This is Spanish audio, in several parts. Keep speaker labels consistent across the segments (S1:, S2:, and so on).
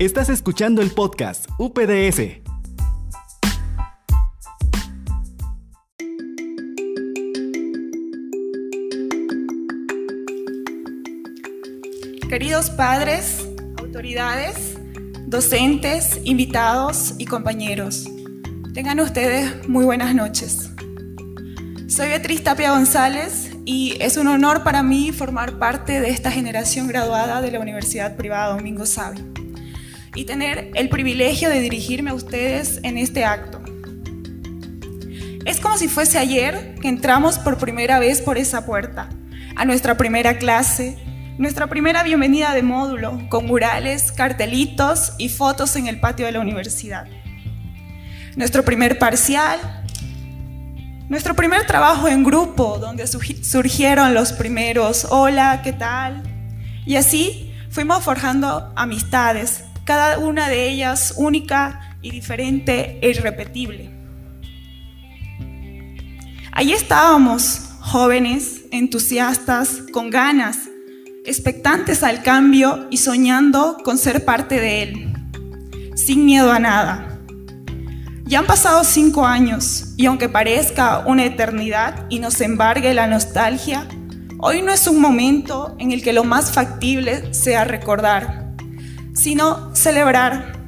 S1: Estás escuchando el podcast UPDS.
S2: Queridos padres, autoridades, docentes, invitados y compañeros, tengan ustedes muy buenas noches. Soy Beatriz Tapia González y es un honor para mí formar parte de esta generación graduada de la Universidad Privada Domingo Sabio y tener el privilegio de dirigirme a ustedes en este acto. Es como si fuese ayer que entramos por primera vez por esa puerta, a nuestra primera clase, nuestra primera bienvenida de módulo, con murales, cartelitos y fotos en el patio de la universidad. Nuestro primer parcial, nuestro primer trabajo en grupo, donde surgieron los primeros hola, ¿qué tal? Y así fuimos forjando amistades, cada una de ellas única y diferente e irrepetible. Allí estábamos, jóvenes, entusiastas, con ganas, expectantes al cambio y soñando con ser parte de él, sin miedo a nada. Ya han pasado cinco años y aunque parezca una eternidad y nos embargue la nostalgia, hoy no es un momento en el que lo más factible sea recordar, sino celebrar.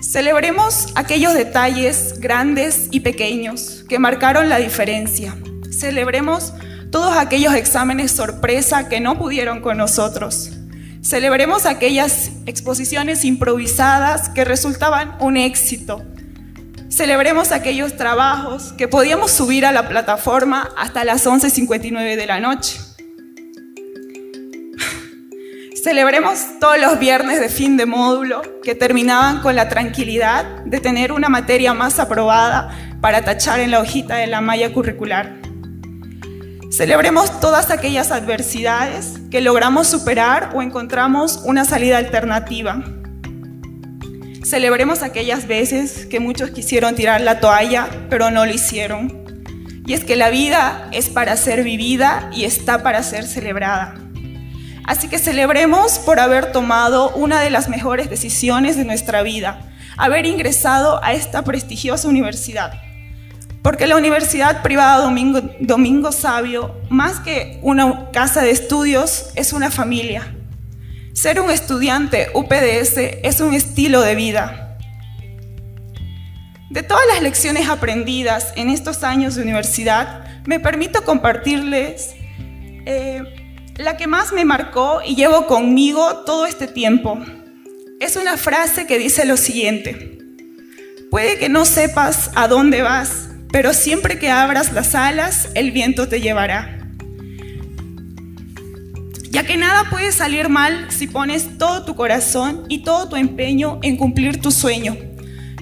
S2: Celebremos aquellos detalles grandes y pequeños que marcaron la diferencia. Celebremos todos aquellos exámenes sorpresa que no pudieron con nosotros. Celebremos aquellas exposiciones improvisadas que resultaban un éxito. Celebremos aquellos trabajos que podíamos subir a la plataforma hasta las 11.59 de la noche. Celebremos todos los viernes de fin de módulo que terminaban con la tranquilidad de tener una materia más aprobada para tachar en la hojita de la malla curricular. Celebremos todas aquellas adversidades que logramos superar o encontramos una salida alternativa. Celebremos aquellas veces que muchos quisieron tirar la toalla, pero no lo hicieron. Y es que la vida es para ser vivida y está para ser celebrada. Así que celebremos por haber tomado una de las mejores decisiones de nuestra vida, haber ingresado a esta prestigiosa universidad. Porque la Universidad Privada Domingo, Domingo Sabio, más que una casa de estudios, es una familia. Ser un estudiante UPDS es un estilo de vida. De todas las lecciones aprendidas en estos años de universidad, me permito compartirles eh, la que más me marcó y llevo conmigo todo este tiempo. Es una frase que dice lo siguiente. Puede que no sepas a dónde vas, pero siempre que abras las alas, el viento te llevará. Ya que nada puede salir mal si pones todo tu corazón y todo tu empeño en cumplir tu sueño.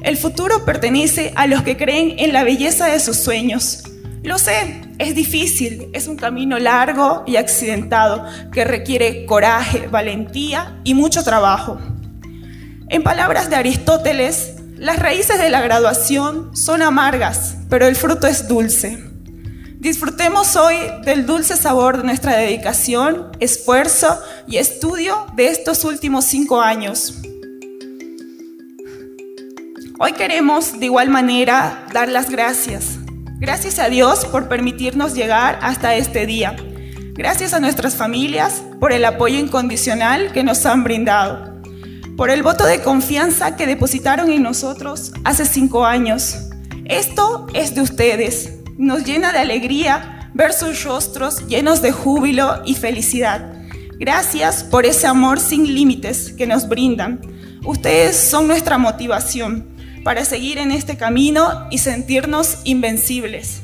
S2: El futuro pertenece a los que creen en la belleza de sus sueños. Lo sé, es difícil, es un camino largo y accidentado que requiere coraje, valentía y mucho trabajo. En palabras de Aristóteles, las raíces de la graduación son amargas, pero el fruto es dulce. Disfrutemos hoy del dulce sabor de nuestra dedicación, esfuerzo y estudio de estos últimos cinco años. Hoy queremos de igual manera dar las gracias. Gracias a Dios por permitirnos llegar hasta este día. Gracias a nuestras familias por el apoyo incondicional que nos han brindado por el voto de confianza que depositaron en nosotros hace cinco años. Esto es de ustedes. Nos llena de alegría ver sus rostros llenos de júbilo y felicidad. Gracias por ese amor sin límites que nos brindan. Ustedes son nuestra motivación para seguir en este camino y sentirnos invencibles.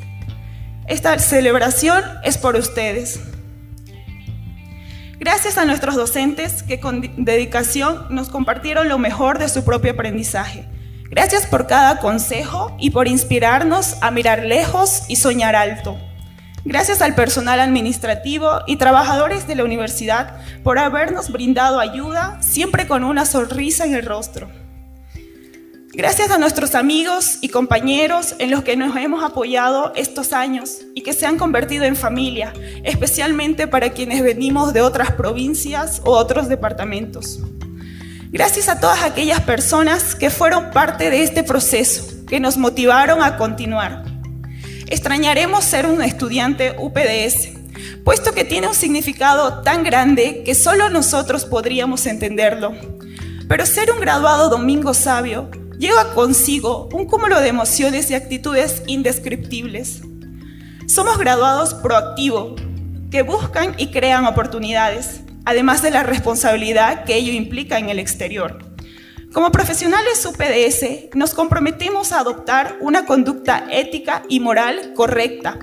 S2: Esta celebración es por ustedes. Gracias a nuestros docentes que con dedicación nos compartieron lo mejor de su propio aprendizaje. Gracias por cada consejo y por inspirarnos a mirar lejos y soñar alto. Gracias al personal administrativo y trabajadores de la universidad por habernos brindado ayuda, siempre con una sonrisa en el rostro. Gracias a nuestros amigos y compañeros en los que nos hemos apoyado estos años y que se han convertido en familia, especialmente para quienes venimos de otras provincias o otros departamentos. Gracias a todas aquellas personas que fueron parte de este proceso, que nos motivaron a continuar. Extrañaremos ser un estudiante UPDS, puesto que tiene un significado tan grande que solo nosotros podríamos entenderlo. Pero ser un graduado Domingo Sabio lleva consigo un cúmulo de emociones y actitudes indescriptibles. Somos graduados proactivos, que buscan y crean oportunidades, además de la responsabilidad que ello implica en el exterior. Como profesionales UPDS, nos comprometemos a adoptar una conducta ética y moral correcta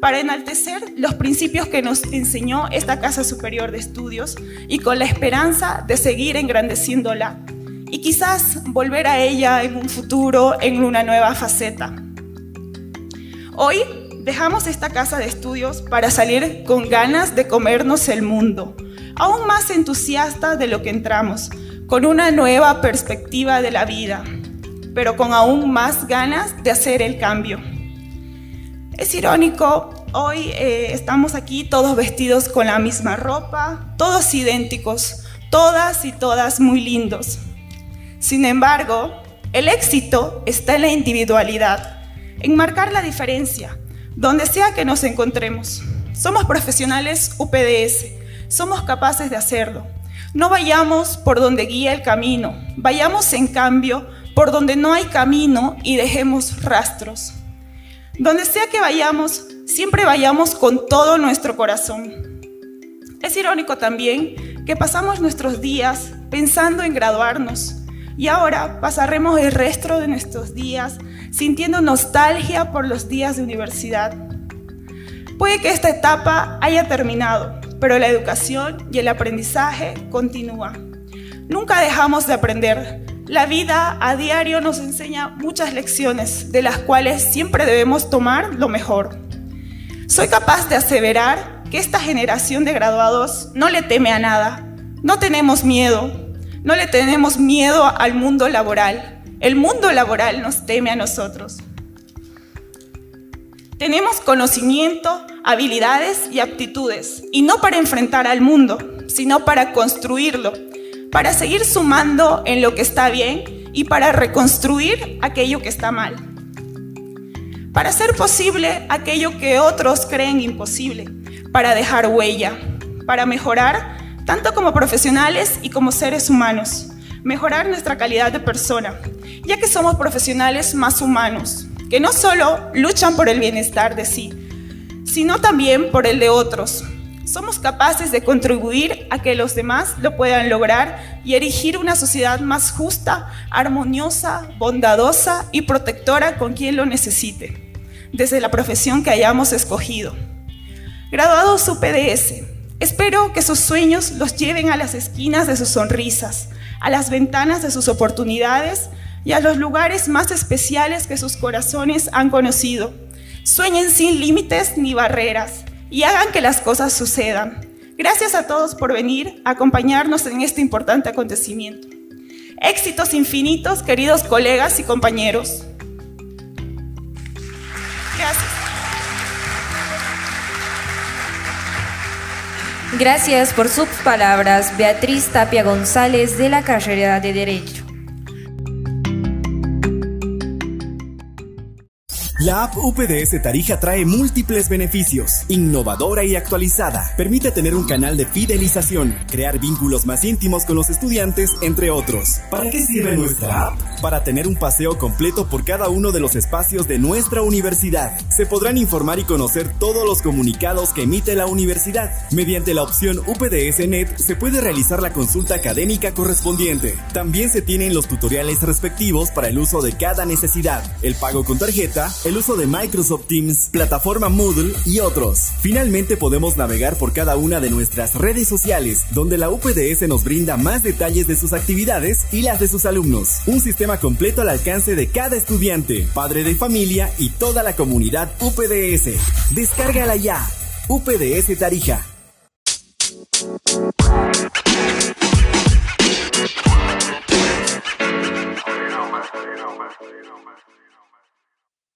S2: para enaltecer los principios que nos enseñó esta Casa Superior de Estudios y con la esperanza de seguir engrandeciéndola y quizás volver a ella en un futuro en una nueva faceta. Hoy dejamos esta casa de estudios para salir con ganas de comernos el mundo, aún más entusiasta de lo que entramos, con una nueva perspectiva de la vida, pero con aún más ganas de hacer el cambio. Es irónico, hoy eh, estamos aquí todos vestidos con la misma ropa, todos idénticos, todas y todas muy lindos. Sin embargo, el éxito está en la individualidad, en marcar la diferencia, donde sea que nos encontremos. Somos profesionales UPDS, somos capaces de hacerlo. No vayamos por donde guía el camino, vayamos en cambio por donde no hay camino y dejemos rastros. Donde sea que vayamos, siempre vayamos con todo nuestro corazón. Es irónico también que pasamos nuestros días pensando en graduarnos y ahora pasaremos el resto de nuestros días sintiendo nostalgia por los días de universidad. Puede que esta etapa haya terminado, pero la educación y el aprendizaje continúan. Nunca dejamos de aprender, la vida a diario nos enseña muchas lecciones, de las cuales siempre debemos tomar lo mejor. Soy capaz de aseverar que esta generación de graduados no le teme a nada. No tenemos miedo, no le tenemos miedo al mundo laboral. El mundo laboral nos teme a nosotros. Tenemos conocimiento, habilidades y aptitudes, y no para enfrentar al mundo, sino para construirlo para seguir sumando en lo que está bien y para reconstruir aquello que está mal. Para hacer posible aquello que otros creen imposible, para dejar huella, para mejorar tanto como profesionales y como seres humanos, mejorar nuestra calidad de persona, ya que somos profesionales más humanos, que no solo luchan por el bienestar de sí, sino también por el de otros, somos capaces de contribuir a que los demás lo puedan lograr y erigir una sociedad más justa, armoniosa, bondadosa y protectora con quien lo necesite, desde la profesión que hayamos escogido. Graduados UPDS, espero que sus sueños los lleven a las esquinas de sus sonrisas, a las ventanas de sus oportunidades y a los lugares más especiales que sus corazones han conocido. Sueñen sin límites ni barreras y hagan que las cosas sucedan. Gracias a todos por venir a acompañarnos en este importante acontecimiento. Éxitos infinitos, queridos colegas y compañeros. Gracias.
S3: Gracias por sus palabras, Beatriz Tapia González de la carrera de Derecho.
S1: La app UPDS Tarija trae múltiples beneficios. Innovadora y actualizada. Permite tener un canal de fidelización, crear vínculos más íntimos con los estudiantes, entre otros. ¿Para qué sirve nuestra app? Para tener un paseo completo por cada uno de los espacios de nuestra universidad. Se podrán informar y conocer todos los comunicados que emite la universidad. Mediante la opción UPDS Net se puede realizar la consulta académica correspondiente. También se tienen los tutoriales respectivos para el uso de cada necesidad. El pago con tarjeta, el el uso de Microsoft Teams, plataforma Moodle y otros. Finalmente podemos navegar por cada una de nuestras redes sociales, donde la UPDS nos brinda más detalles de sus actividades y las de sus alumnos. Un sistema completo al alcance de cada estudiante, padre de familia y toda la comunidad UPDS. Descárgala ya. UPDS Tarija.